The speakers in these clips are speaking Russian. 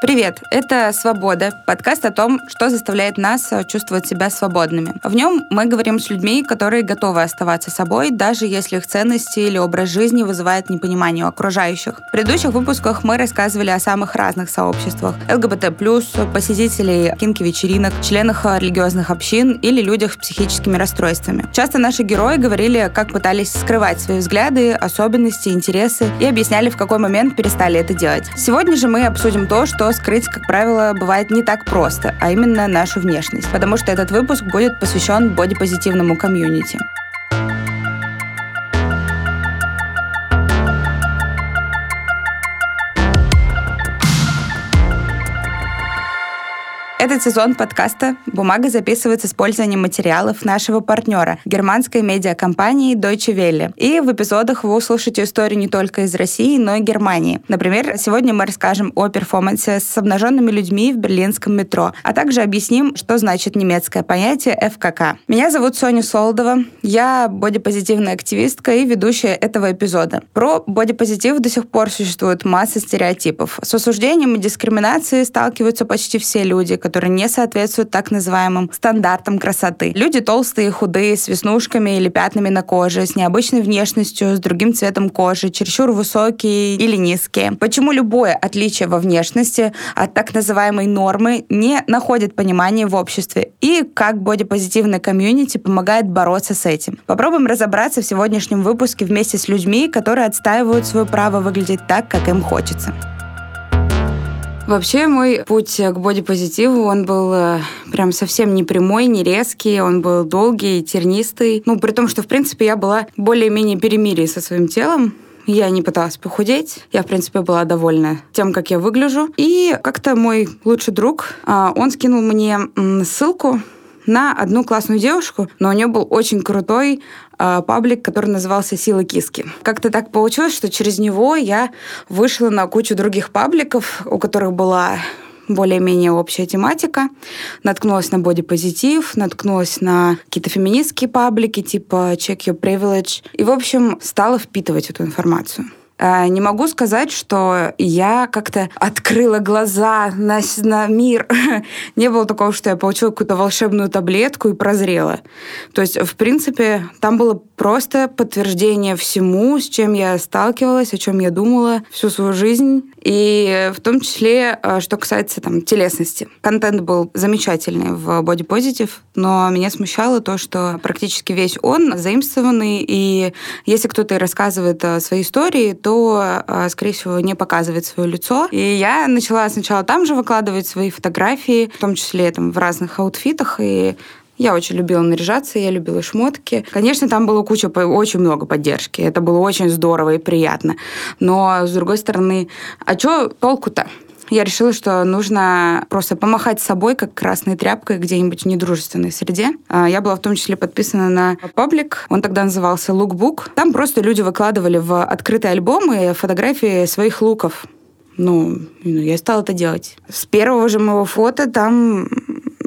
Привет! Это «Свобода» — подкаст о том, что заставляет нас э, чувствовать себя свободными. В нем мы говорим с людьми, которые готовы оставаться собой, даже если их ценности или образ жизни вызывает непонимание у окружающих. В предыдущих выпусках мы рассказывали о самых разных сообществах — ЛГБТ+, посетителей кинки-вечеринок, членах религиозных общин или людях с психическими расстройствами. Часто наши герои говорили, как пытались скрывать свои взгляды, особенности, интересы и объясняли, в какой момент перестали это делать. Сегодня же мы обсудим то, что скрыть, как правило, бывает не так просто, а именно нашу внешность, потому что этот выпуск будет посвящен бодипозитивному комьюнити. Этот сезон подкаста «Бумага» записывается с использованием материалов нашего партнера, германской медиакомпании Deutsche Welle. И в эпизодах вы услышите истории не только из России, но и Германии. Например, сегодня мы расскажем о перформансе с обнаженными людьми в берлинском метро, а также объясним, что значит немецкое понятие ФКК. Меня зовут Соня Солдова, я бодипозитивная активистка и ведущая этого эпизода. Про бодипозитив до сих пор существует масса стереотипов. С осуждением и дискриминацией сталкиваются почти все люди, которые не соответствуют так называемым стандартам красоты. Люди толстые, худые, с веснушками или пятнами на коже, с необычной внешностью, с другим цветом кожи, чересчур высокие или низкие. Почему любое отличие во внешности от так называемой нормы не находит понимания в обществе и как бодипозитивная комьюнити помогает бороться с этим. Попробуем разобраться в сегодняшнем выпуске вместе с людьми, которые отстаивают свое право выглядеть так, как им хочется. Вообще мой путь к бодипозитиву, он был э, прям совсем не прямой, не резкий, он был долгий, тернистый. Ну, при том, что, в принципе, я была более-менее перемирие со своим телом. Я не пыталась похудеть. Я, в принципе, была довольна тем, как я выгляжу. И как-то мой лучший друг, а, он скинул мне ссылку на одну классную девушку, но у нее был очень крутой э, паблик, который назывался «Сила киски». Как-то так получилось, что через него я вышла на кучу других пабликов, у которых была более-менее общая тематика. Наткнулась на бодипозитив, наткнулась на какие-то феминистские паблики типа Check Your Privilege. И, в общем, стала впитывать эту информацию. Э, не могу сказать, что я как-то открыла глаза на, на мир. Не было такого, что я получила какую-то волшебную таблетку и прозрела. То есть, в принципе, там было просто подтверждение всему, с чем я сталкивалась, о чем я думала всю свою жизнь. И в том числе, э, что касается там, телесности. Контент был замечательный в Body Positive, но меня смущало то, что практически весь он заимствованный, и если кто-то и рассказывает э, свои истории, то, э, скорее всего, не показывает свое лицо. И я начала сначала там же выкладывать свои фотографии, в том числе там, в разных аутфитах, и я очень любила наряжаться, я любила шмотки. Конечно, там было куча, очень много поддержки. Это было очень здорово и приятно. Но, с другой стороны, а что толку-то? я решила, что нужно просто помахать собой, как красной тряпкой где-нибудь в недружественной среде. А, я была в том числе подписана на паблик, он тогда назывался Lookbook. Там просто люди выкладывали в открытые альбомы фотографии своих луков. Ну, я стала это делать. С первого же моего фото там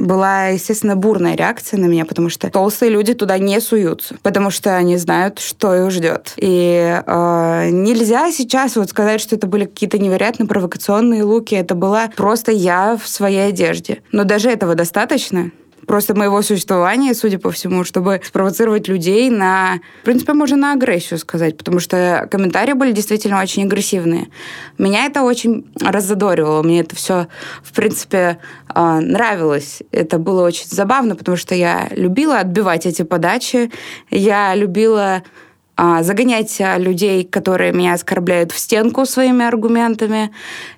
была, естественно, бурная реакция на меня, потому что толстые люди туда не суются, потому что они знают, что их ждет. И э, нельзя сейчас вот сказать, что это были какие-то невероятно провокационные луки. Это была просто я в своей одежде. Но даже этого достаточно, просто моего существования, судя по всему, чтобы спровоцировать людей на, в принципе, можно на агрессию сказать, потому что комментарии были действительно очень агрессивные. Меня это очень раззадоривало, мне это все, в принципе, а, нравилось. Это было очень забавно, потому что я любила отбивать эти подачи, я любила загонять людей, которые меня оскорбляют, в стенку своими аргументами.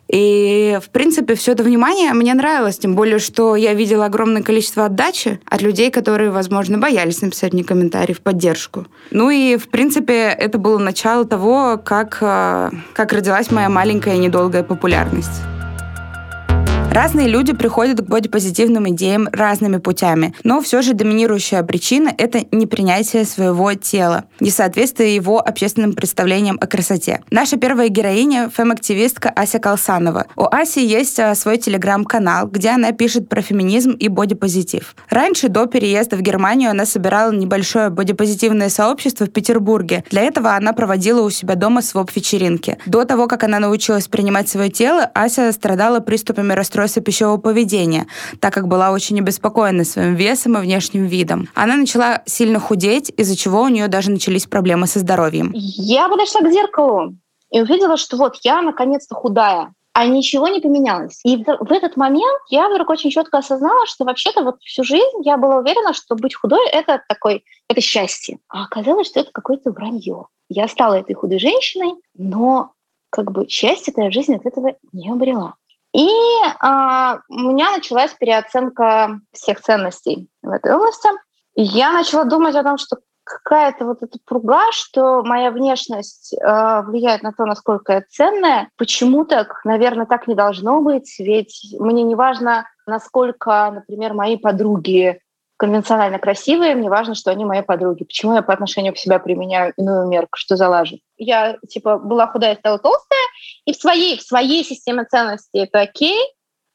И, в принципе, все это внимание мне нравилось, тем более, что я видела огромное количество отдачи от людей, которые, возможно, боялись написать мне комментарий в поддержку. Ну и, в принципе, это было начало того, как, а, как родилась моя маленькая недолгая популярность. Разные люди приходят к бодипозитивным идеям разными путями, но все же доминирующая причина — это непринятие своего тела, несоответствие его общественным представлениям о красоте. Наша первая героиня — фем-активистка Ася Колсанова. У Аси есть а, свой телеграм-канал, где она пишет про феминизм и бодипозитив. Раньше, до переезда в Германию, она собирала небольшое бодипозитивное сообщество в Петербурге. Для этого она проводила у себя дома своп-вечеринки. До того, как она научилась принимать свое тело, Ася страдала приступами расстройства пищевого поведения, так как была очень обеспокоена своим весом и внешним видом. Она начала сильно худеть, из-за чего у нее даже начались проблемы со здоровьем. Я подошла к зеркалу и увидела, что вот я наконец-то худая а ничего не поменялось. И в этот момент я вдруг очень четко осознала, что вообще-то вот всю жизнь я была уверена, что быть худой — это такой, это счастье. А оказалось, что это какое-то вранье. Я стала этой худой женщиной, но как бы счастье-то я в жизни от этого не обрела. И а, у меня началась переоценка всех ценностей в этой области. И я начала думать о том, что какая-то вот эта пруга, что моя внешность э, влияет на то, насколько я ценная. Почему так? Наверное, так не должно быть, ведь мне не важно, насколько, например, мои подруги конвенционально красивые, мне важно, что они мои подруги. Почему я по отношению к себе применяю иную мерку? Что за лажа? Я, типа, была худая, стала толстая, и в своей, в своей системе ценностей это окей,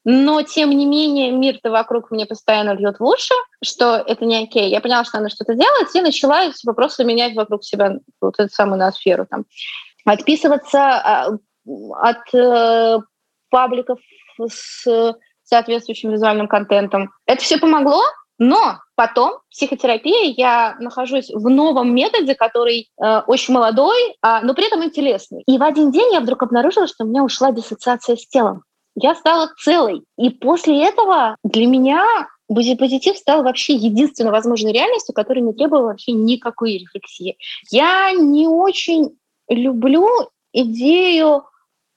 но, тем не менее, мир-то вокруг мне постоянно льет в уши, что это не окей. Я поняла, что надо что-то делать, и начала эти вопросы менять вокруг себя, вот эту самую ноосферу. Там. Отписываться а, от э, пабликов с соответствующим визуальным контентом. Это все помогло, но потом психотерапия, я нахожусь в новом методе, который э, очень молодой, а, но при этом интересный. И в один день я вдруг обнаружила, что у меня ушла диссоциация с телом я стала целой. И после этого для меня позитив стал вообще единственной возможной реальностью, которая не требовала вообще никакой рефлексии. Я не очень люблю идею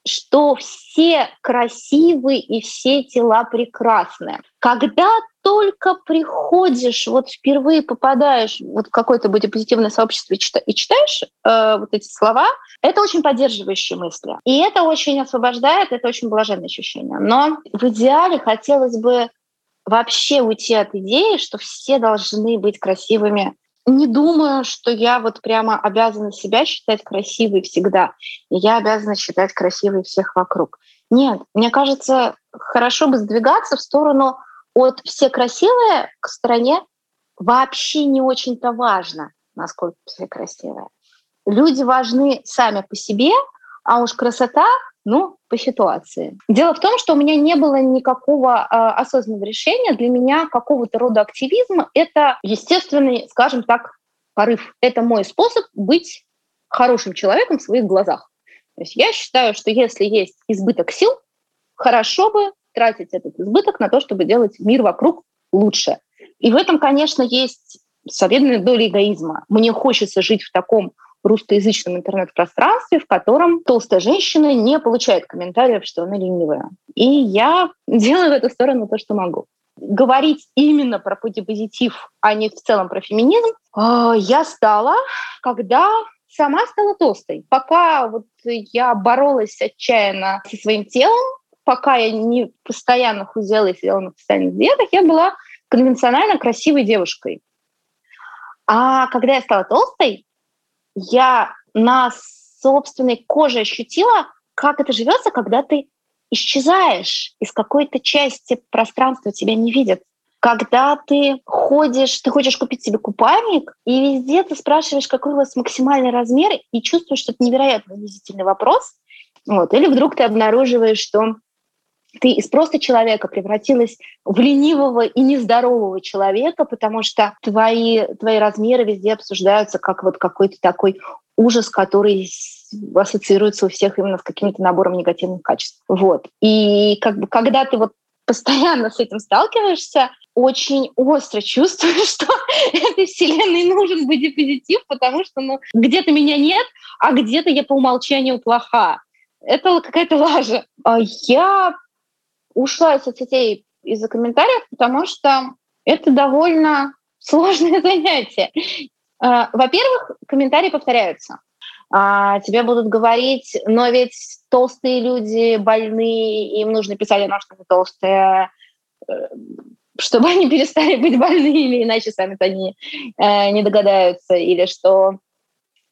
что все красивы и все тела прекрасны. Когда только приходишь, вот впервые попадаешь вот в какое-то бодипозитивное сообщество и, чита- и читаешь э, вот эти слова, это очень поддерживающие мысли. И это очень освобождает, это очень блаженное ощущение. Но в идеале хотелось бы вообще уйти от идеи, что все должны быть красивыми не думаю, что я вот прямо обязана себя считать красивой всегда. И я обязана считать красивой всех вокруг. Нет, мне кажется, хорошо бы сдвигаться в сторону от все красивые к стране вообще не очень-то важно, насколько все красивые. Люди важны сами по себе, а уж красота ну, по ситуации. Дело в том, что у меня не было никакого э, осознанного решения. Для меня какого-то рода активизм — это естественный, скажем так, порыв. Это мой способ быть хорошим человеком в своих глазах. То есть я считаю, что если есть избыток сил, хорошо бы тратить этот избыток на то, чтобы делать мир вокруг лучше. И в этом, конечно, есть солидная доля эгоизма. Мне хочется жить в таком русскоязычном интернет-пространстве, в котором толстая женщина не получает комментариев, что она ленивая. И я делаю в эту сторону то, что могу. Говорить именно про позитив, а не в целом про феминизм, а, я стала, когда сама стала толстой. Пока вот я боролась отчаянно со своим телом, пока я не постоянно худела и сидела на постоянных диетах, я была конвенционально красивой девушкой. А когда я стала толстой, я на собственной коже ощутила, как это живется, когда ты исчезаешь из какой-то части пространства, тебя не видят. Когда ты ходишь, ты хочешь купить себе купальник, и везде ты спрашиваешь, какой у вас максимальный размер, и чувствуешь, что это невероятно унизительный вопрос. Вот. Или вдруг ты обнаруживаешь, что ты из просто человека превратилась в ленивого и нездорового человека, потому что твои, твои размеры везде обсуждаются как вот какой-то такой ужас, который ассоциируется у всех именно с каким-то набором негативных качеств. Вот. И как бы когда ты вот постоянно с этим сталкиваешься, очень остро чувствуешь, что этой вселенной нужен быть позитив, потому что ну, где-то меня нет, а где-то я по умолчанию плоха. Это какая-то лажа. А я ушла из соцсетей из-за комментариев, потому что это довольно сложное занятие. А, во-первых, комментарии повторяются. А, тебе будут говорить, но ведь толстые люди больные, им нужно писать о что они толстые, э, чтобы они перестали быть больными, иначе сами-то они э, не догадаются, или что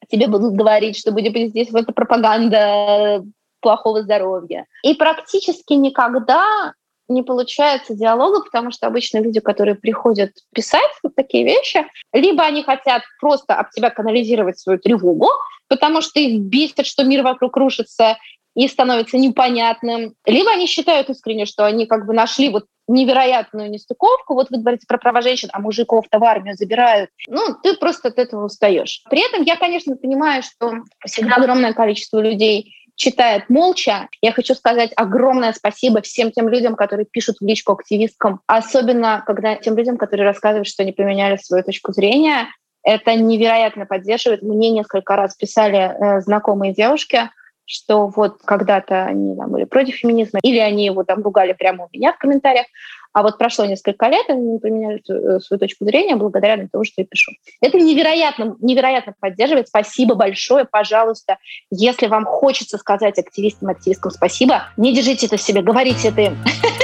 тебе будут говорить, что будет здесь вот эта пропаганда плохого здоровья. И практически никогда не получается диалога, потому что обычно люди, которые приходят писать вот такие вещи, либо они хотят просто об тебя канализировать свою тревогу, потому что их бесит, что мир вокруг рушится, и становится непонятным. Либо они считают искренне, что они как бы нашли вот невероятную нестыковку. Вот вы говорите про права женщин, а мужиков-то в армию забирают. Ну, ты просто от этого устаешь. При этом я, конечно, понимаю, что всегда огромное количество людей читает молча. Я хочу сказать огромное спасибо всем тем людям, которые пишут в личку активисткам, особенно когда тем людям, которые рассказывают, что они поменяли свою точку зрения. Это невероятно поддерживает. Мне несколько раз писали э, знакомые девушки, что вот когда-то они там, были против феминизма, или они его там ругали прямо у меня в комментариях, а вот прошло несколько лет, они поменяли свою, свою точку зрения благодаря тому, что я пишу. Это невероятно, невероятно поддерживает. Спасибо большое, пожалуйста. Если вам хочется сказать активистам, активисткам спасибо, не держите это в себе, говорите это им.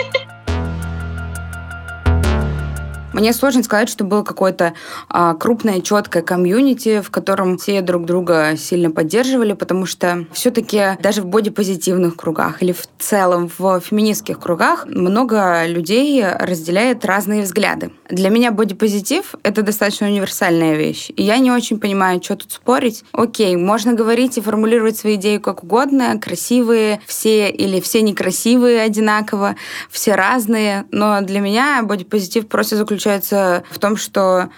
Мне сложно сказать, что было какое-то а, крупное, четкое комьюнити, в котором все друг друга сильно поддерживали, потому что все-таки даже в бодипозитивных кругах или в целом в феминистских кругах много людей разделяет разные взгляды. Для меня бодипозитив — это достаточно универсальная вещь. И я не очень понимаю, что тут спорить. Окей, можно говорить и формулировать свои идеи как угодно, красивые все или все некрасивые одинаково, все разные, но для меня бодипозитив просто заключается заключается в том, что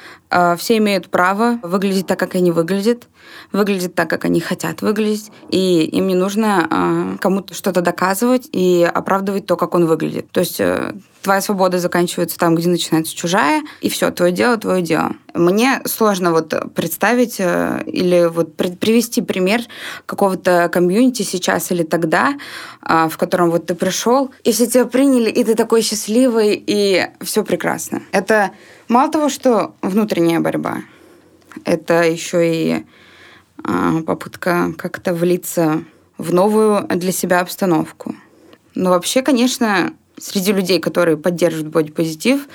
все имеют право выглядеть так, как они выглядят, выглядеть так, как они хотят выглядеть, и им не нужно э, кому-то что-то доказывать и оправдывать то, как он выглядит. То есть э, твоя свобода заканчивается там, где начинается чужая, и все, твое дело, твое дело. Мне сложно вот представить э, или вот привести пример какого-то комьюнити сейчас или тогда, э, в котором вот ты пришел, и все тебя приняли, и ты такой счастливый, и все прекрасно. Это мало того, что внутренняя борьба, это еще и э, попытка как-то влиться в новую для себя обстановку. Но вообще, конечно, среди людей, которые поддерживают бодипозитив,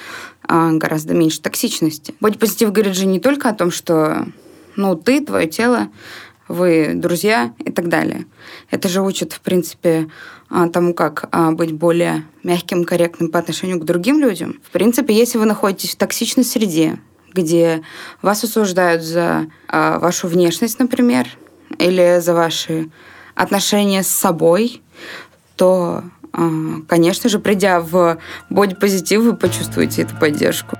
а, гораздо меньше токсичности. Бодипозитив говорит же не только о том, что ну, ты, твое тело, вы друзья и так далее. Это же учит, в принципе, а, тому, как а, быть более мягким, корректным по отношению к другим людям. В принципе, если вы находитесь в токсичной среде, где вас осуждают за вашу внешность, например, или за ваши отношения с собой, то а, конечно же, придя в бодипозитив, вы почувствуете эту поддержку.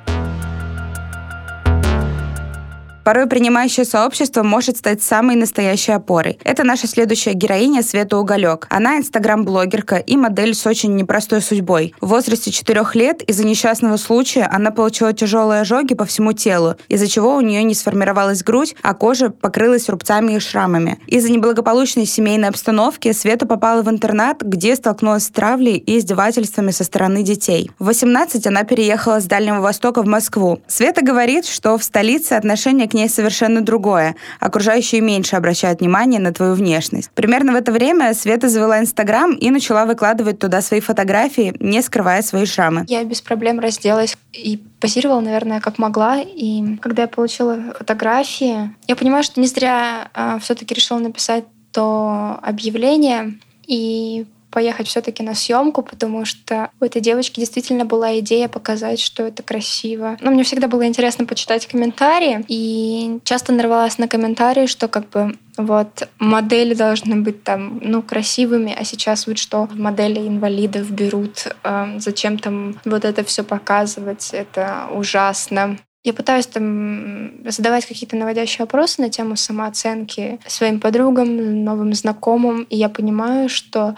Порой принимающее сообщество может стать самой настоящей опорой. Это наша следующая героиня Света Уголек. Она инстаграм-блогерка и модель с очень непростой судьбой. В возрасте 4 лет из-за несчастного случая она получила тяжелые ожоги по всему телу, из-за чего у нее не сформировалась грудь, а кожа покрылась рубцами и шрамами. Из-за неблагополучной семейной обстановки Света попала в интернат, где столкнулась с травлей и издевательствами со стороны детей. В 18 она переехала с Дальнего Востока в Москву. Света говорит, что в столице отношение к ней совершенно другое. Окружающие меньше обращают внимание на твою внешность. Примерно в это время Света завела Инстаграм и начала выкладывать туда свои фотографии, не скрывая свои шрамы. Я без проблем разделась и позировала, наверное, как могла. И когда я получила фотографии, я понимаю, что не зря э, все-таки решила написать то объявление и поехать все-таки на съемку, потому что у этой девочки действительно была идея показать, что это красиво. Но мне всегда было интересно почитать комментарии, и часто нарвалась на комментарии, что как бы вот модели должны быть там, ну, красивыми, а сейчас вот что модели инвалидов берут, э, зачем там вот это все показывать, это ужасно. Я пытаюсь там задавать какие-то наводящие вопросы на тему самооценки своим подругам, новым знакомым, и я понимаю, что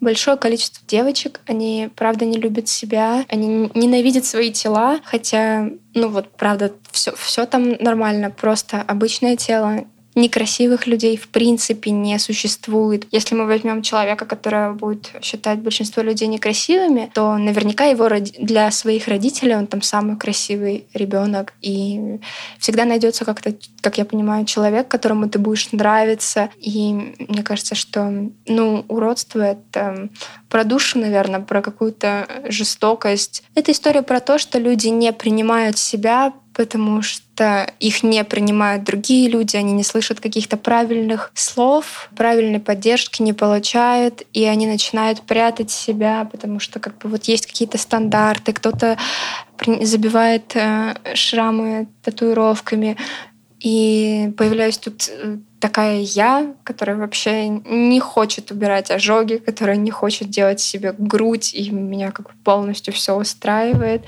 большое количество девочек, они правда не любят себя, они ненавидят свои тела, хотя, ну вот, правда, все, все там нормально, просто обычное тело, некрасивых людей в принципе не существует. Если мы возьмем человека, который будет считать большинство людей некрасивыми, то наверняка его для своих родителей он там самый красивый ребенок. И всегда найдется как-то, как я понимаю, человек, которому ты будешь нравиться. И мне кажется, что ну, уродство — это про душу, наверное, про какую-то жестокость. Это история про то, что люди не принимают себя, потому что их не принимают другие люди, они не слышат каких-то правильных слов, правильной поддержки не получают, и они начинают прятать себя, потому что как бы вот есть какие-то стандарты, кто-то забивает э, шрамы татуировками, и появляюсь тут э, такая я, которая вообще не хочет убирать ожоги, которая не хочет делать себе грудь, и меня как бы полностью все устраивает.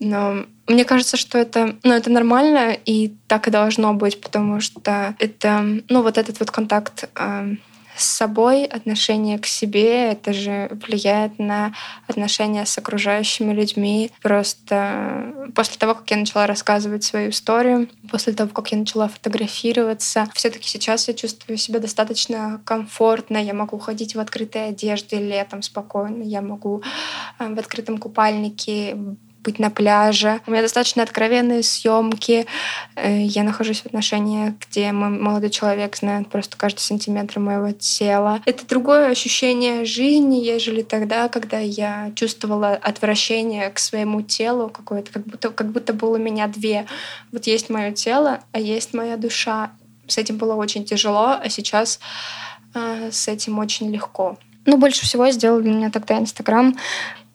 Но мне кажется, что это, ну, это нормально, и так и должно быть, потому что это, ну, вот этот вот контакт э, с собой, отношение к себе, это же влияет на отношения с окружающими людьми. Просто после того, как я начала рассказывать свою историю, после того, как я начала фотографироваться, все-таки сейчас я чувствую себя достаточно комфортно. Я могу ходить в открытой одежде летом спокойно, я могу э, в открытом купальнике быть на пляже. У меня достаточно откровенные съемки. Э, я нахожусь в отношениях, где мой молодой человек знает просто каждый сантиметр моего тела. Это другое ощущение жизни, ежели тогда, когда я чувствовала отвращение к своему телу какое-то, как будто, как будто было у меня две. Вот есть мое тело, а есть моя душа. С этим было очень тяжело, а сейчас э, с этим очень легко. Ну, больше всего сделал для меня тогда Инстаграм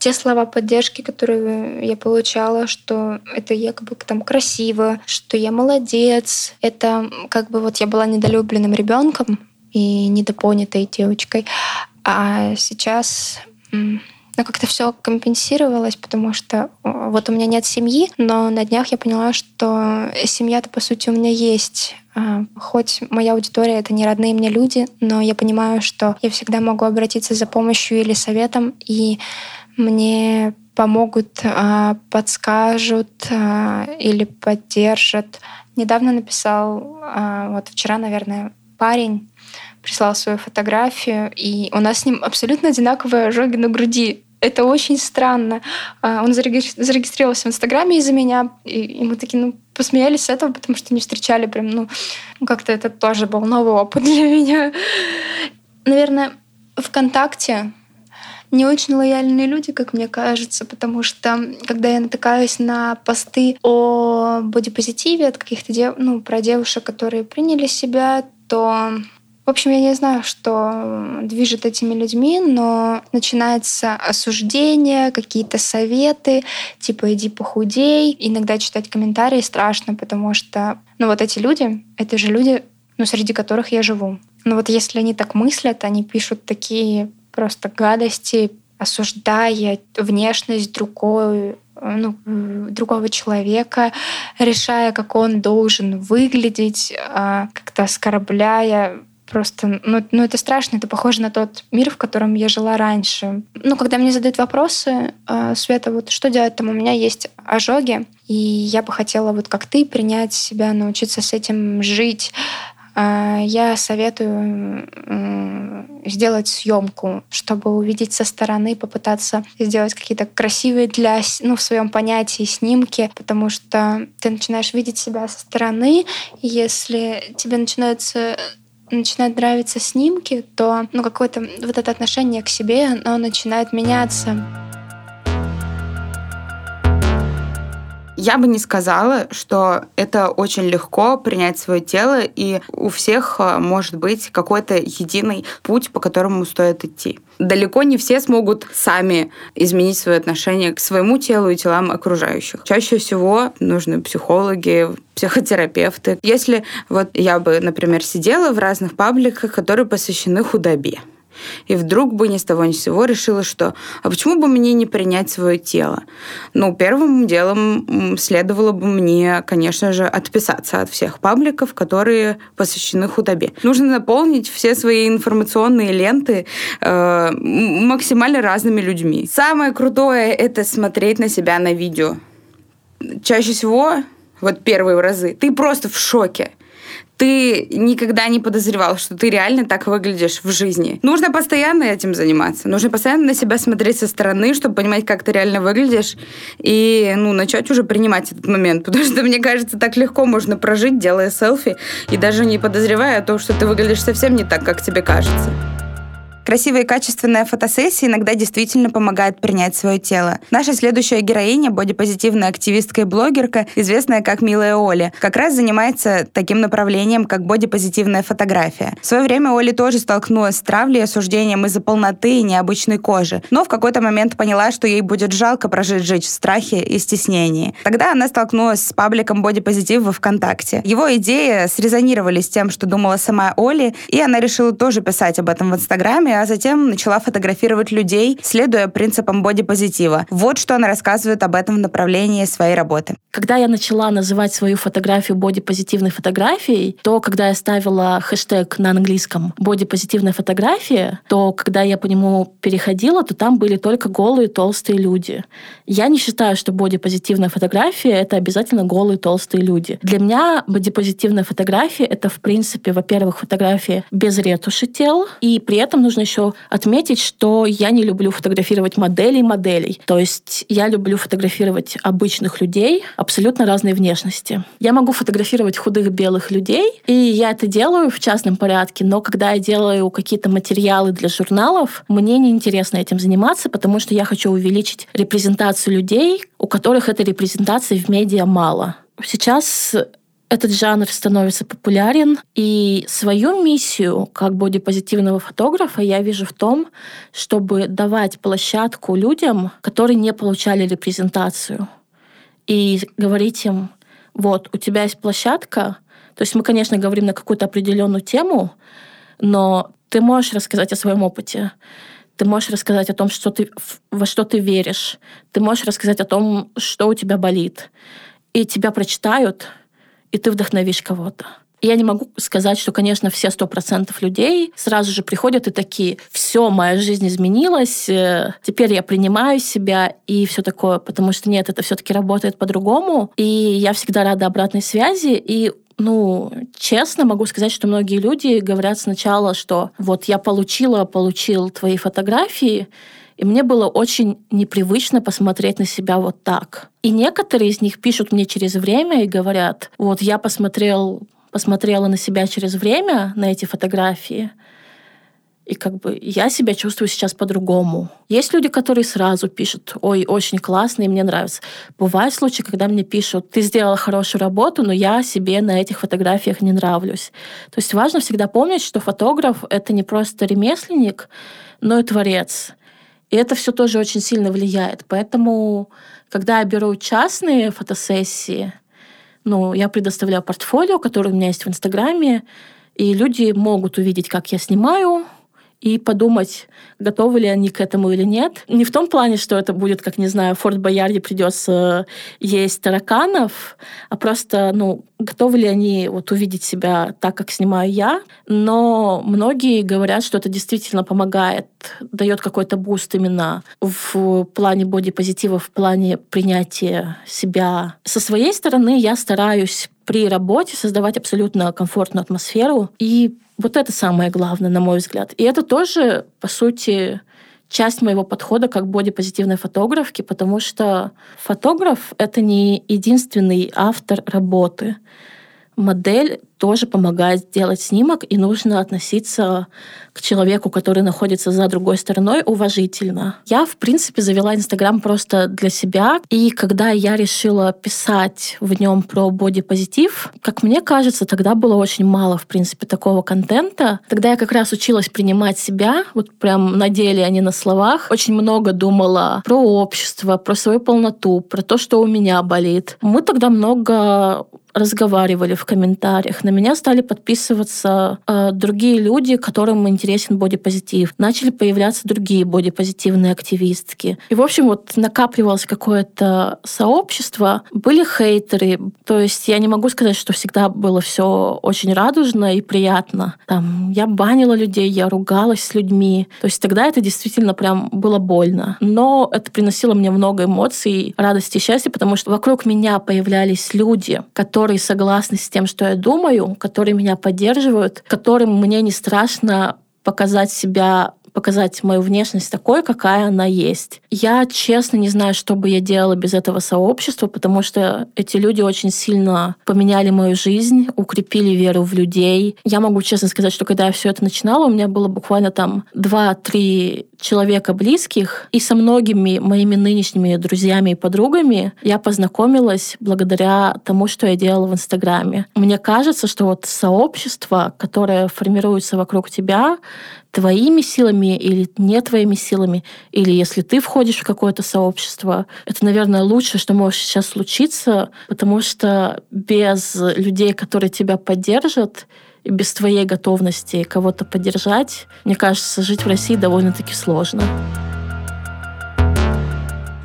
те слова поддержки, которые я получала, что это якобы там красиво, что я молодец, это как бы вот я была недолюбленным ребенком и недопонятой девочкой, а сейчас но как-то все компенсировалось, потому что вот у меня нет семьи, но на днях я поняла, что семья-то по сути у меня есть. А, хоть моя аудитория это не родные мне люди, но я понимаю, что я всегда могу обратиться за помощью или советом, и мне помогут, а, подскажут а, или поддержат. Недавно написал, а, вот вчера, наверное, парень прислал свою фотографию, и у нас с ним абсолютно одинаковые ожоги на груди. Это очень странно. Он зарегистрировался в Инстаграме из-за меня, и мы такие, ну, посмеялись с этого, потому что не встречали прям, ну, как-то это тоже был новый опыт для меня. Наверное, ВКонтакте не очень лояльные люди, как мне кажется, потому что когда я натыкаюсь на посты о бодипозитиве от каких-то дев... ну, про девушек, которые приняли себя, то в общем, я не знаю, что движет этими людьми, но начинается осуждение, какие-то советы, типа «иди похудей». Иногда читать комментарии страшно, потому что, ну вот эти люди, это же люди, ну, среди которых я живу. Но вот если они так мыслят, они пишут такие просто гадости, осуждая внешность другой, ну, другого человека, решая, как он должен выглядеть, а, как-то оскорбляя просто, ну, ну, это страшно, это похоже на тот мир, в котором я жила раньше. Ну, когда мне задают вопросы, а, Света, вот что делать там, у меня есть ожоги, и я бы хотела вот как ты принять себя, научиться с этим жить, я советую сделать съемку, чтобы увидеть со стороны, попытаться сделать какие-то красивые для, ну, в своем понятии снимки, потому что ты начинаешь видеть себя со стороны, и если тебе начинаются начинают нравиться снимки, то ну, какое-то вот это отношение к себе, оно начинает меняться. Я бы не сказала, что это очень легко принять свое тело, и у всех э, может быть какой-то единый путь, по которому стоит идти. Далеко не все смогут сами изменить свое отношение к своему телу и телам окружающих. Чаще всего нужны психологи, психотерапевты. Если вот я бы, например, сидела в разных пабликах, которые посвящены худобе, и вдруг бы ни с того ни с сего решила, что а почему бы мне не принять свое тело? Ну, первым делом следовало бы мне, конечно же, отписаться от всех пабликов, которые посвящены худобе. Нужно наполнить все свои информационные ленты э, максимально разными людьми. Самое крутое — это смотреть на себя на видео. Чаще всего, вот первые разы, ты просто в шоке ты никогда не подозревал, что ты реально так выглядишь в жизни. Нужно постоянно этим заниматься. Нужно постоянно на себя смотреть со стороны, чтобы понимать, как ты реально выглядишь, и ну, начать уже принимать этот момент. Потому что, мне кажется, так легко можно прожить, делая селфи, и даже не подозревая о том, что ты выглядишь совсем не так, как тебе кажется. Красивая и качественная фотосессия иногда действительно помогает принять свое тело. Наша следующая героиня, бодипозитивная активистка и блогерка, известная как Милая Оля, как раз занимается таким направлением, как бодипозитивная фотография. В свое время Оля тоже столкнулась с травлей и осуждением из-за полноты и необычной кожи, но в какой-то момент поняла, что ей будет жалко прожить жить в страхе и стеснении. Тогда она столкнулась с пабликом бодипозитив во ВКонтакте. Его идеи срезонировали с тем, что думала сама Оля, и она решила тоже писать об этом в Инстаграме, а затем начала фотографировать людей, следуя принципам бодипозитива. Вот что она рассказывает об этом в направлении своей работы. Когда я начала называть свою фотографию бодипозитивной фотографией, то когда я ставила хэштег на английском бодипозитивная фотография, то когда я по нему переходила, то там были только голые толстые люди. Я не считаю, что бодипозитивная фотография — это обязательно голые толстые люди. Для меня бодипозитивная фотография — это, в принципе, во-первых, фотография без ретуши тел, и при этом нужно еще отметить, что я не люблю фотографировать моделей моделей. То есть я люблю фотографировать обычных людей абсолютно разной внешности. Я могу фотографировать худых белых людей, и я это делаю в частном порядке, но когда я делаю какие-то материалы для журналов, мне неинтересно этим заниматься, потому что я хочу увеличить репрезентацию людей, у которых этой репрезентации в медиа мало. Сейчас этот жанр становится популярен. И свою миссию как бодипозитивного фотографа я вижу в том, чтобы давать площадку людям, которые не получали репрезентацию. И говорить им, вот, у тебя есть площадка, то есть мы, конечно, говорим на какую-то определенную тему, но ты можешь рассказать о своем опыте. Ты можешь рассказать о том, что ты, во что ты веришь. Ты можешь рассказать о том, что у тебя болит. И тебя прочитают, и ты вдохновишь кого-то. Я не могу сказать, что, конечно, все сто процентов людей сразу же приходят и такие, все, моя жизнь изменилась, э, теперь я принимаю себя и все такое, потому что нет, это все-таки работает по-другому. И я всегда рада обратной связи, и ну, честно могу сказать, что многие люди говорят сначала, что вот я получила, получил твои фотографии, и мне было очень непривычно посмотреть на себя вот так. И некоторые из них пишут мне через время и говорят, вот я посмотрел, посмотрела на себя через время, на эти фотографии, и как бы я себя чувствую сейчас по-другому. Есть люди, которые сразу пишут, ой, очень классно, и мне нравится. Бывают случаи, когда мне пишут, ты сделала хорошую работу, но я себе на этих фотографиях не нравлюсь. То есть важно всегда помнить, что фотограф — это не просто ремесленник, но и творец. И это все тоже очень сильно влияет. Поэтому, когда я беру частные фотосессии, ну, я предоставляю портфолио, которое у меня есть в Инстаграме, и люди могут увидеть, как я снимаю, и подумать, готовы ли они к этому или нет. Не в том плане, что это будет, как, не знаю, в Форт Боярде придется есть тараканов, а просто, ну, готовы ли они вот увидеть себя так, как снимаю я. Но многие говорят, что это действительно помогает, дает какой-то boost именно в плане бодипозитива, в плане принятия себя. Со своей стороны я стараюсь при работе создавать абсолютно комфортную атмосферу и вот это самое главное, на мой взгляд. И это тоже, по сути, часть моего подхода как бодипозитивной фотографки, потому что фотограф — это не единственный автор работы. Модель тоже помогает сделать снимок, и нужно относиться к человеку, который находится за другой стороной, уважительно. Я, в принципе, завела Инстаграм просто для себя, и когда я решила писать в нем про бодипозитив, как мне кажется, тогда было очень мало, в принципе, такого контента. Тогда я как раз училась принимать себя, вот прям на деле, а не на словах. Очень много думала про общество, про свою полноту, про то, что у меня болит. Мы тогда много разговаривали в комментариях. На меня стали подписываться э, другие люди, которым интересен бодипозитив. Начали появляться другие бодипозитивные активистки. И, в общем, вот накапливалось какое-то сообщество. Были хейтеры. То есть я не могу сказать, что всегда было все очень радужно и приятно. Там я банила людей, я ругалась с людьми. То есть тогда это действительно прям было больно. Но это приносило мне много эмоций, радости и счастья, потому что вокруг меня появлялись люди, которые согласны с тем, что я думаю, которые меня поддерживают, которым мне не страшно показать себя показать мою внешность такой, какая она есть. Я, честно, не знаю, что бы я делала без этого сообщества, потому что эти люди очень сильно поменяли мою жизнь, укрепили веру в людей. Я могу честно сказать, что когда я все это начинала, у меня было буквально там два-три человека близких, и со многими моими нынешними друзьями и подругами я познакомилась благодаря тому, что я делала в Инстаграме. Мне кажется, что вот сообщество, которое формируется вокруг тебя, твоими силами или не твоими силами, или если ты входишь в какое-то сообщество, это, наверное, лучшее, что может сейчас случиться, потому что без людей, которые тебя поддержат, и без твоей готовности кого-то поддержать, мне кажется, жить в России довольно-таки сложно.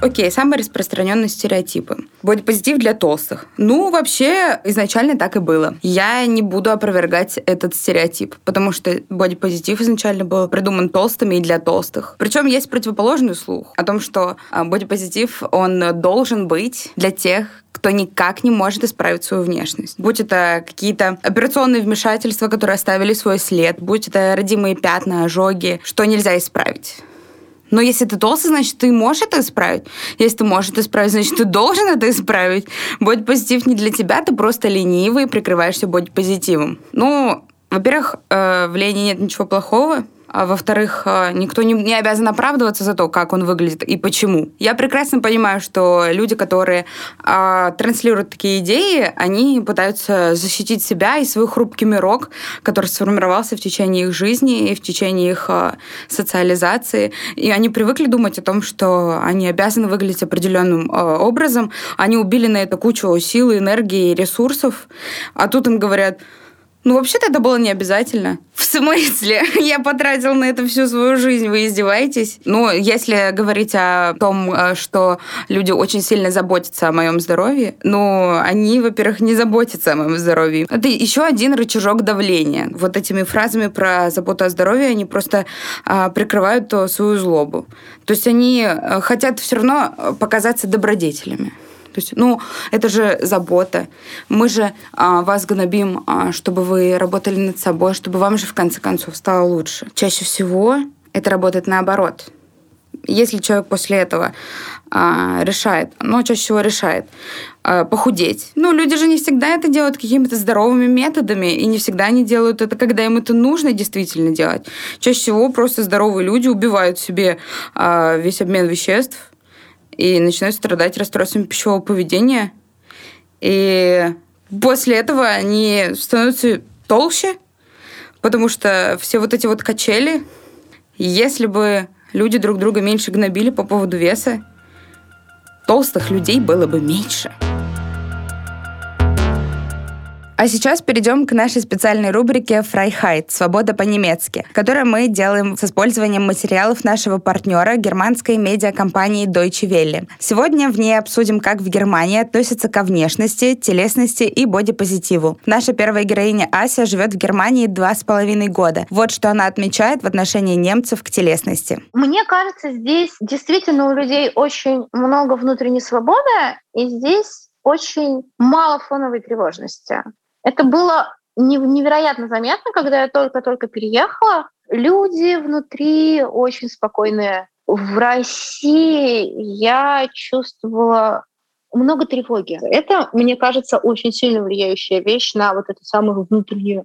Окей, самые распространенные стереотипы. Бодипозитив для толстых. Ну, вообще, изначально так и было. Я не буду опровергать этот стереотип, потому что бодипозитив изначально был придуман толстыми и для толстых. Причем есть противоположный слух о том, что а, бодипозитив, он должен быть для тех, кто никак не может исправить свою внешность. Будь это какие-то операционные вмешательства, которые оставили свой след, будь это родимые пятна, ожоги, что нельзя исправить. Но если ты толстый, значит, ты можешь это исправить. Если ты можешь это исправить, значит, ты должен это исправить. Бодипозитив не для тебя, ты просто ленивый и прикрываешься бодипозитивом. Ну, во-первых, э, в лени нет ничего плохого. А во-вторых, э, никто не, не обязан оправдываться за то, как он выглядит и почему. Я прекрасно понимаю, что люди, которые э, транслируют такие идеи, они пытаются защитить себя и свой хрупкий мирок, который сформировался в течение их жизни и в течение их э, социализации. И они привыкли думать о том, что они обязаны выглядеть определенным э, образом. Они убили на это кучу силы, энергии ресурсов. А тут им говорят, ну, вообще-то это было не обязательно. В смысле? Я потратил на это всю свою жизнь, вы издеваетесь? Ну, если говорить о том, э, что люди очень сильно заботятся о моем здоровье, ну, они, во-первых, не заботятся о моем здоровье. Это еще один рычажок давления. Вот этими фразами про заботу о здоровье они просто а, прикрывают свою злобу. То есть они э, хотят все равно показаться добродетелями. Есть, ну, это же забота. Мы же а, вас гнобим, а, чтобы вы работали над собой, чтобы вам же в конце концов стало лучше. Чаще всего это работает наоборот. Если человек после этого а, решает, ну, чаще всего решает, а, похудеть. Ну, люди же не всегда это делают какими-то здоровыми методами, и не всегда они делают это, когда им это нужно действительно делать. Чаще всего просто здоровые люди убивают себе а, весь обмен веществ, и начинают страдать расстройствами пищевого поведения. И после этого они становятся толще, потому что все вот эти вот качели, если бы люди друг друга меньше гнобили по поводу веса, толстых людей было бы меньше. А сейчас перейдем к нашей специальной рубрике «Freiheit. Свобода по-немецки», которую мы делаем с использованием материалов нашего партнера германской медиакомпании Deutsche Welle. Сегодня в ней обсудим, как в Германии относятся ко внешности, телесности и бодипозитиву. Наша первая героиня Ася живет в Германии два с половиной года. Вот что она отмечает в отношении немцев к телесности. Мне кажется, здесь действительно у людей очень много внутренней свободы, и здесь очень мало фоновой тревожности. Это было невероятно заметно, когда я только-только переехала. Люди внутри очень спокойные. В России я чувствовала много тревоги. Это, мне кажется, очень сильно влияющая вещь на вот эту самую внутреннюю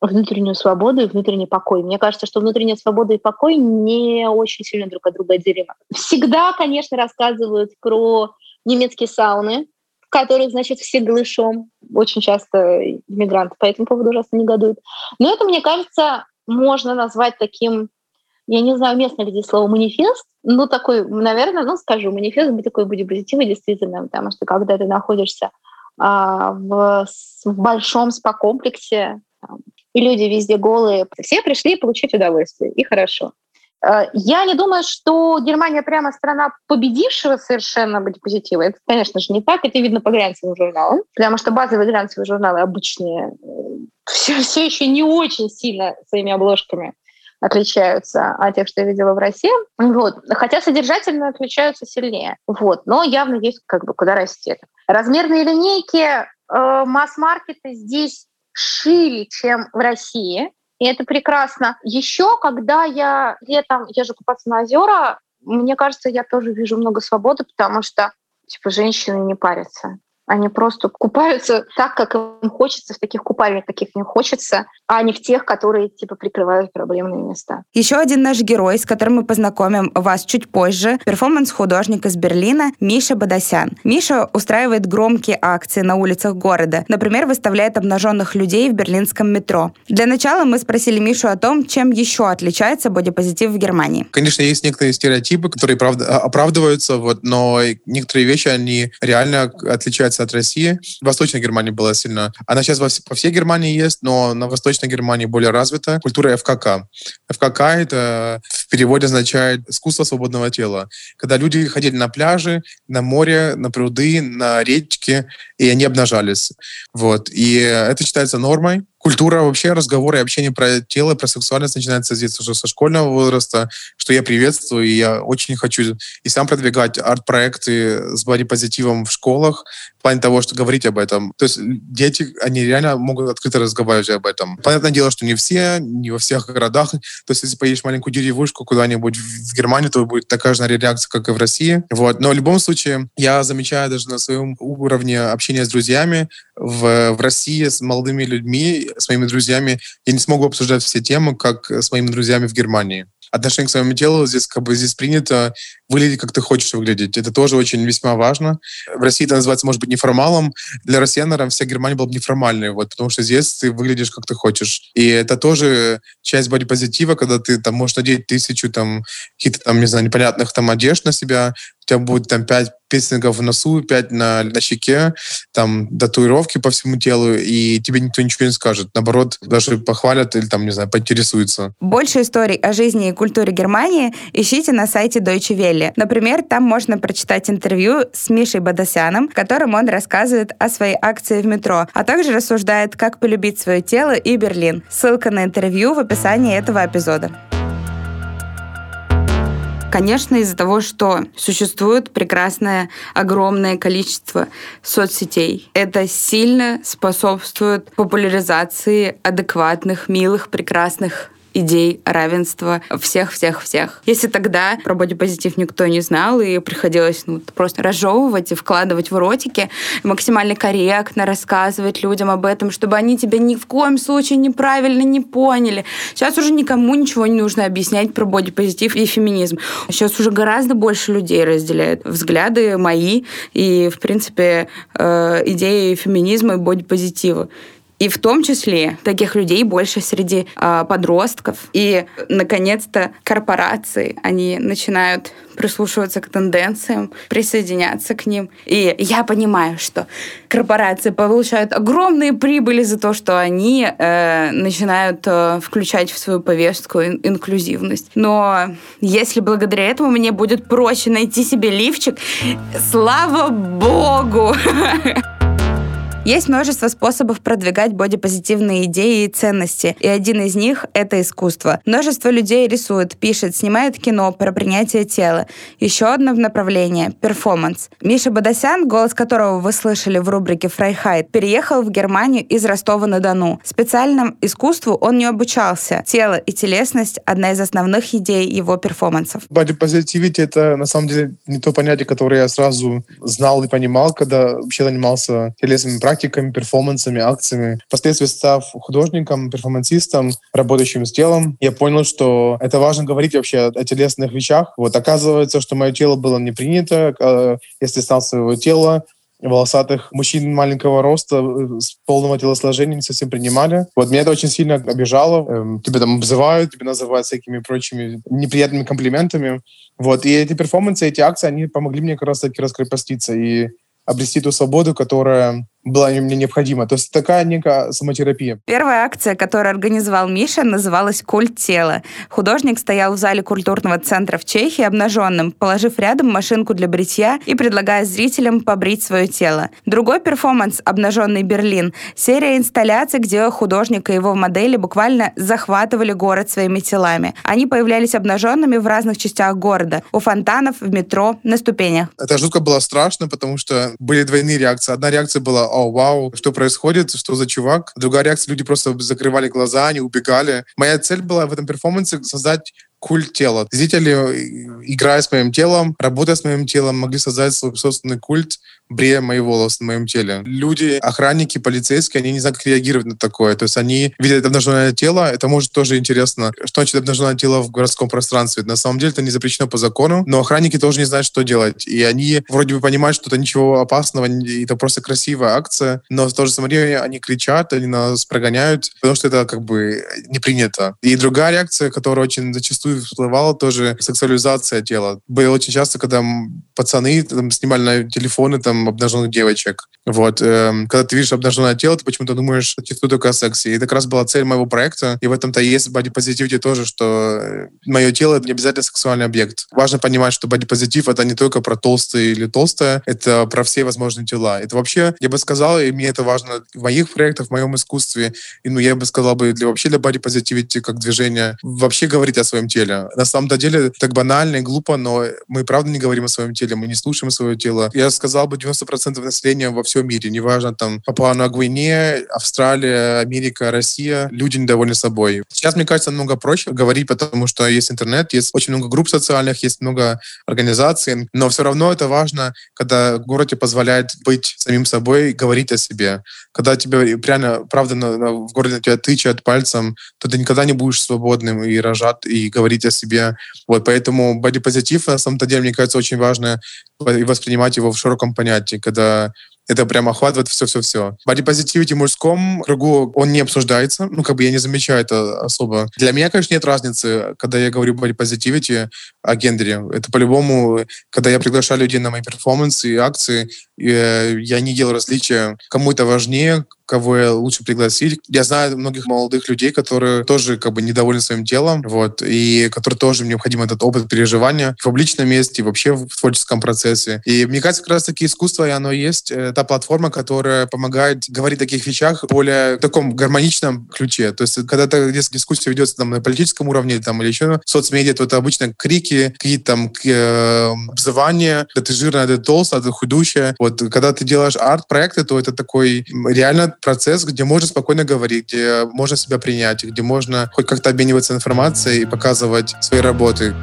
внутреннюю свободу и внутренний покой. Мне кажется, что внутренняя свобода и покой не очень сильно друг от друга отделимы. Всегда, конечно, рассказывают про немецкие сауны, которых, значит, все голышом. Очень часто иммигранты по этому поводу ужасно негодуют. Но это, мне кажется, можно назвать таким, я не знаю, местно ли здесь слово манифест, ну, такой, наверное, ну, скажу, манифест такой будет позитивный, действительно, потому что когда ты находишься а, в, в большом спа-комплексе, и люди везде голые, все пришли получить удовольствие, и хорошо. Э, я не думаю, что Германия прямо страна победившего совершенно быть позитива. Это, конечно же, не так. Это видно по глянцевым журналам, потому что базовые глянцевые журналы обычные все, э, все еще не очень сильно своими обложками отличаются от тех, что я видела в России. Вот. Хотя содержательно отличаются сильнее. Вот. Но явно есть как бы куда расти. Размерные линейки, э, масс-маркеты здесь шире, чем в России. И это прекрасно. Еще, когда я летом езжу купаться на озера, мне кажется, я тоже вижу много свободы, потому что типа женщины не парятся. Они просто купаются так, как им хочется, в таких купальнях, каких им хочется, а не в тех, которые типа прикрывают проблемные места. Еще один наш герой, с которым мы познакомим вас чуть позже, перформанс-художник из Берлина Миша Бадасян. Миша устраивает громкие акции на улицах города. Например, выставляет обнаженных людей в берлинском метро. Для начала мы спросили Мишу о том, чем еще отличается бодипозитив в Германии. Конечно, есть некоторые стереотипы, которые правда, оправдываются, вот, но некоторые вещи, они реально отличаются отличается от России. Восточная Германия была сильна. Она сейчас во, по всей Германии есть, но на Восточной Германии более развита культура ФКК. ФКК — это в переводе означает «искусство свободного тела». Когда люди ходили на пляжи, на море, на пруды, на речки, и они обнажались. Вот. И это считается нормой культура вообще разговора и общения про тело, про сексуальность начинается здесь уже со школьного возраста, что я приветствую, и я очень хочу и сам продвигать арт-проекты с бодипозитивом в школах, в плане того, что говорить об этом. То есть дети, они реально могут открыто разговаривать об этом. Понятное дело, что не все, не во всех городах. То есть если поедешь в маленькую деревушку куда-нибудь в Германии, то будет такая же реакция, как и в России. Вот. Но в любом случае, я замечаю даже на своем уровне общения с друзьями в, в России с молодыми людьми, с моими друзьями, я не смогу обсуждать все темы, как с моими друзьями в Германии отношение к своему телу здесь как бы здесь принято выглядеть, как ты хочешь выглядеть. Это тоже очень весьма важно. В России это называется, может быть, неформалом. Для россиян, наверное, вся Германия была бы неформальной, вот, потому что здесь ты выглядишь, как ты хочешь. И это тоже часть бодипозитива, когда ты там можешь надеть тысячу там каких-то там, не знаю, непонятных там одежд на себя, у тебя будет там пять пирсингов в носу, пять на, на щеке, там татуировки по всему телу, и тебе никто ничего не скажет. Наоборот, даже похвалят или там, не знаю, поинтересуются. Больше историй о жизни и культуре Германии ищите на сайте Deutsche Welle. Например, там можно прочитать интервью с Мишей Бадасяном, в котором он рассказывает о своей акции в метро, а также рассуждает, как полюбить свое тело и Берлин. Ссылка на интервью в описании этого эпизода. Конечно, из-за того, что существует прекрасное огромное количество соцсетей. Это сильно способствует популяризации адекватных, милых, прекрасных идей равенства всех-всех-всех. Если тогда про бодипозитив никто не знал, и приходилось ну, просто разжевывать и вкладывать в ротики, максимально корректно рассказывать людям об этом, чтобы они тебя ни в коем случае неправильно не поняли. Сейчас уже никому ничего не нужно объяснять про бодипозитив и феминизм. Сейчас уже гораздо больше людей разделяют взгляды мои и, в принципе, э, идеи феминизма и бодипозитива. И в том числе таких людей больше среди э, подростков. И, наконец-то, корпорации, они начинают прислушиваться к тенденциям, присоединяться к ним. И я понимаю, что корпорации получают огромные прибыли за то, что они э, начинают э, включать в свою повестку ин- инклюзивность. Но если благодаря этому мне будет проще найти себе лифчик, слава богу! Есть множество способов продвигать бодипозитивные идеи и ценности, и один из них — это искусство. Множество людей рисует, пишет, снимает кино про принятие тела. Еще одно направление — перформанс. Миша Бадасян, голос которого вы слышали в рубрике «Freiheit», переехал в Германию из Ростова-на-Дону. Специальному искусству он не обучался. Тело и телесность — одна из основных идей его перформансов. Бодипозитивити — это, на самом деле, не то понятие, которое я сразу знал и понимал, когда вообще занимался телесными практиками практиками, перформансами, акциями. Впоследствии став художником, перформансистом, работающим с телом, я понял, что это важно говорить вообще о телесных вещах. Вот оказывается, что мое тело было не принято. А, если стал своего тела, волосатых мужчин маленького роста э, с полного телосложения не совсем принимали. Вот меня это очень сильно обижало. Эм, тебя там обзывают, тебя называют всякими прочими неприятными комплиментами. Вот. И эти перформансы, эти акции, они помогли мне как раз-таки раскрепоститься и обрести ту свободу, которая была мне необходима. То есть такая некая самотерапия. Первая акция, которую организовал Миша, называлась «Культ тела». Художник стоял в зале культурного центра в Чехии обнаженным, положив рядом машинку для бритья и предлагая зрителям побрить свое тело. Другой перформанс «Обнаженный Берлин» — серия инсталляций, где художник и его модели буквально захватывали город своими телами. Они появлялись обнаженными в разных частях города — у фонтанов, в метро, на ступенях. Это жутко было страшно, потому что были двойные реакции. Одна реакция была о, вау, что происходит, что за чувак. Другая реакция, люди просто закрывали глаза, они убегали. Моя цель была в этом перформансе создать культ тела. Зрители, играя с моим телом, работая с моим телом, могли создать свой собственный культ, брея мои волосы на моем теле. Люди, охранники, полицейские, они не знают, как реагировать на такое. То есть они видят обнаженное тело, это может тоже интересно. Что значит обнаженное тело в городском пространстве? На самом деле это не запрещено по закону, но охранники тоже не знают, что делать. И они вроде бы понимают, что это ничего опасного, это просто красивая акция, но в то же самое время они кричат, они нас прогоняют, потому что это как бы не принято. И другая реакция, которая очень зачастую всплывала, тоже сексуализация тела. Было очень часто, когда пацаны там, снимали на телефоны там обнаженных девочек. Вот. Эм, когда ты видишь обнаженное тело, ты почему-то думаешь что только о сексе. И это как раз была цель моего проекта. И в этом-то есть бодипозитивити тоже, что э, мое тело — это не обязательно сексуальный объект. Важно понимать, что бодипозитив — это не только про толстые или толстое, это про все возможные тела. Это вообще, я бы сказал, и мне это важно в моих проектах, в моем искусстве, и ну, я бы сказал бы для вообще для бодипозитивити как движения, вообще говорить о своем теле. На самом-то деле так банально и глупо, но мы правда не говорим о своем теле, мы не слушаем свое тело. Я сказал бы 90% населения во всем мире, неважно там Папуа Гвинея, Австралия, Америка, Россия, люди недовольны собой. Сейчас, мне кажется, намного проще говорить, потому что есть интернет, есть очень много групп социальных, есть много организаций, но все равно это важно, когда город тебе позволяет быть самим собой, говорить о себе. Когда тебе реально, правда, в городе тебя тычат пальцем, то ты никогда не будешь свободным и рожать, и говорить о себе. Вот, поэтому бодипозитив, на самом-то деле, мне кажется, очень важно и воспринимать его в широком понятии, когда это прям охватывает все-все-все. Бодипозитивити в мужском кругу, он не обсуждается. Ну, как бы я не замечаю это особо. Для меня, конечно, нет разницы, когда я говорю бодипозитивити о гендере. Это по-любому, когда я приглашаю людей на мои перформансы и акции, э, я не делаю различия, кому это важнее, кого лучше пригласить. Я знаю многих молодых людей, которые тоже как бы недовольны своим телом, вот, и которые тоже необходим этот опыт переживания в публичном месте, вообще в творческом процессе. И мне кажется, как раз таки искусство, и оно есть э, та платформа, которая помогает говорить о таких вещах в более таком гармоничном ключе. То есть, когда -то дискуссия ведется там на политическом уровне там, или еще в соцмедиа, то это обычно крики, какие-то там э, обзывания, да ты жирная, да ты толстая, да ты худущая. Вот, когда ты делаешь арт-проекты, то это такой реально процесс, где можно спокойно говорить, где можно себя принять, где можно хоть как-то обмениваться информацией и показывать свои работы.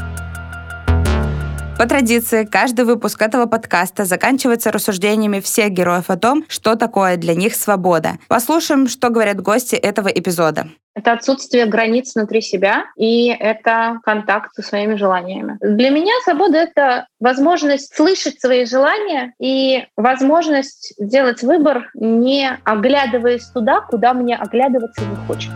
По традиции, каждый выпуск этого подкаста заканчивается рассуждениями всех героев о том, что такое для них свобода. Послушаем, что говорят гости этого эпизода. Это отсутствие границ внутри себя, и это контакт со своими желаниями. Для меня свобода — это возможность слышать свои желания и возможность делать выбор, не оглядываясь туда, куда мне оглядываться не хочется.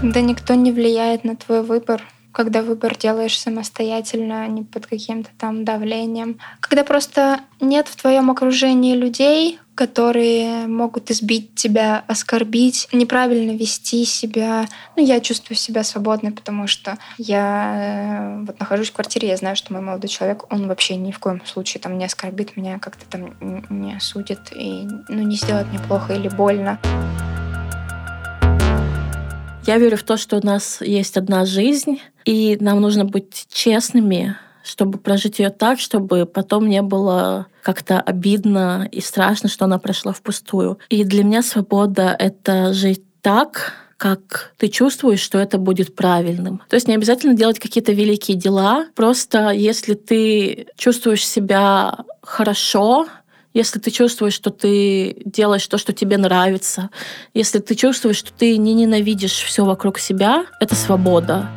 Когда никто не влияет на твой выбор, когда выбор делаешь самостоятельно, а не под каким-то там давлением. Когда просто нет в твоем окружении людей, которые могут избить тебя, оскорбить, неправильно вести себя. Ну, я чувствую себя свободной, потому что я э, вот нахожусь в квартире, я знаю, что мой молодой человек, он вообще ни в коем случае там не оскорбит меня, как-то там не осудит и ну, не сделает мне плохо или больно. Я верю в то, что у нас есть одна жизнь, и нам нужно быть честными, чтобы прожить ее так, чтобы потом не было как-то обидно и страшно, что она прошла впустую. И для меня свобода — это жить так, как ты чувствуешь, что это будет правильным. То есть не обязательно делать какие-то великие дела, просто если ты чувствуешь себя хорошо, если ты чувствуешь, что ты делаешь то, что тебе нравится, если ты чувствуешь, что ты не ненавидишь все вокруг себя, это свобода.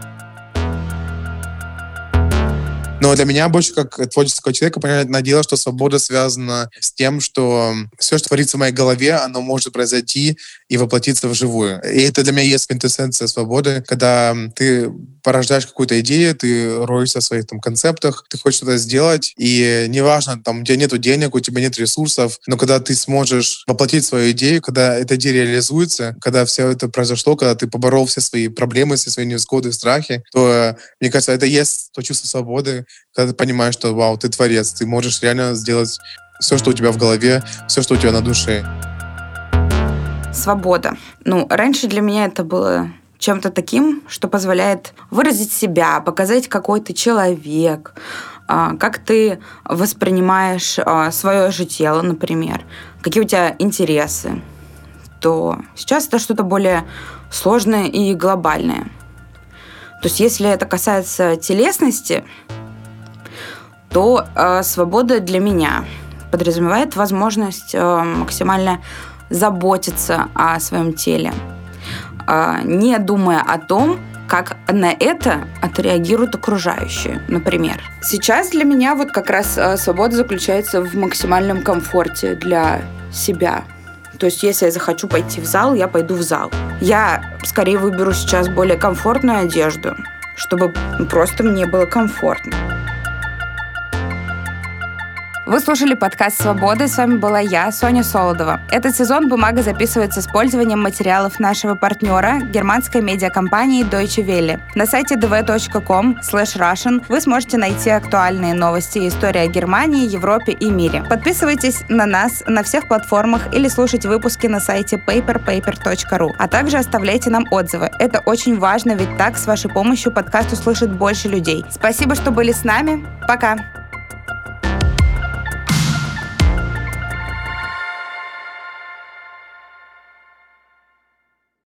Но для меня больше как творческого человека, понятное дело, что свобода связана с тем, что все, что творится в моей голове, оно может произойти и воплотиться вживую. И это для меня есть квинтэссенция свободы, когда ты порождаешь какую-то идею, ты роешься в своих там концептах, ты хочешь что-то сделать, и неважно, там, у тебя нет денег, у тебя нет ресурсов, но когда ты сможешь воплотить свою идею, когда эта идея реализуется, когда все это произошло, когда ты поборол все свои проблемы, все свои невзгоды, страхи, то, мне кажется, это есть то чувство свободы, когда ты понимаешь, что, вау, ты творец, ты можешь реально сделать все, что у тебя в голове, все, что у тебя на душе. Свобода. Ну, раньше для меня это было чем-то таким, что позволяет выразить себя, показать, какой ты человек, а, как ты воспринимаешь а, свое же тело, например, какие у тебя интересы, то сейчас это что-то более сложное и глобальное. То есть если это касается телесности, то э, свобода для меня подразумевает возможность э, максимально заботиться о своем теле, э, не думая о том, как на это отреагируют окружающие, например. Сейчас для меня вот как раз э, свобода заключается в максимальном комфорте для себя. То есть, если я захочу пойти в зал, я пойду в зал. Я скорее выберу сейчас более комфортную одежду, чтобы просто мне было комфортно. Вы слушали подкаст «Свобода». С вами была я, Соня Солодова. Этот сезон «Бумага» записывается с использованием материалов нашего партнера, германской медиакомпании Deutsche Welle. На сайте dv.com russian вы сможете найти актуальные новости и истории о Германии, Европе и мире. Подписывайтесь на нас на всех платформах или слушайте выпуски на сайте paperpaper.ru, а также оставляйте нам отзывы. Это очень важно, ведь так с вашей помощью подкаст услышит больше людей. Спасибо, что были с нами. Пока!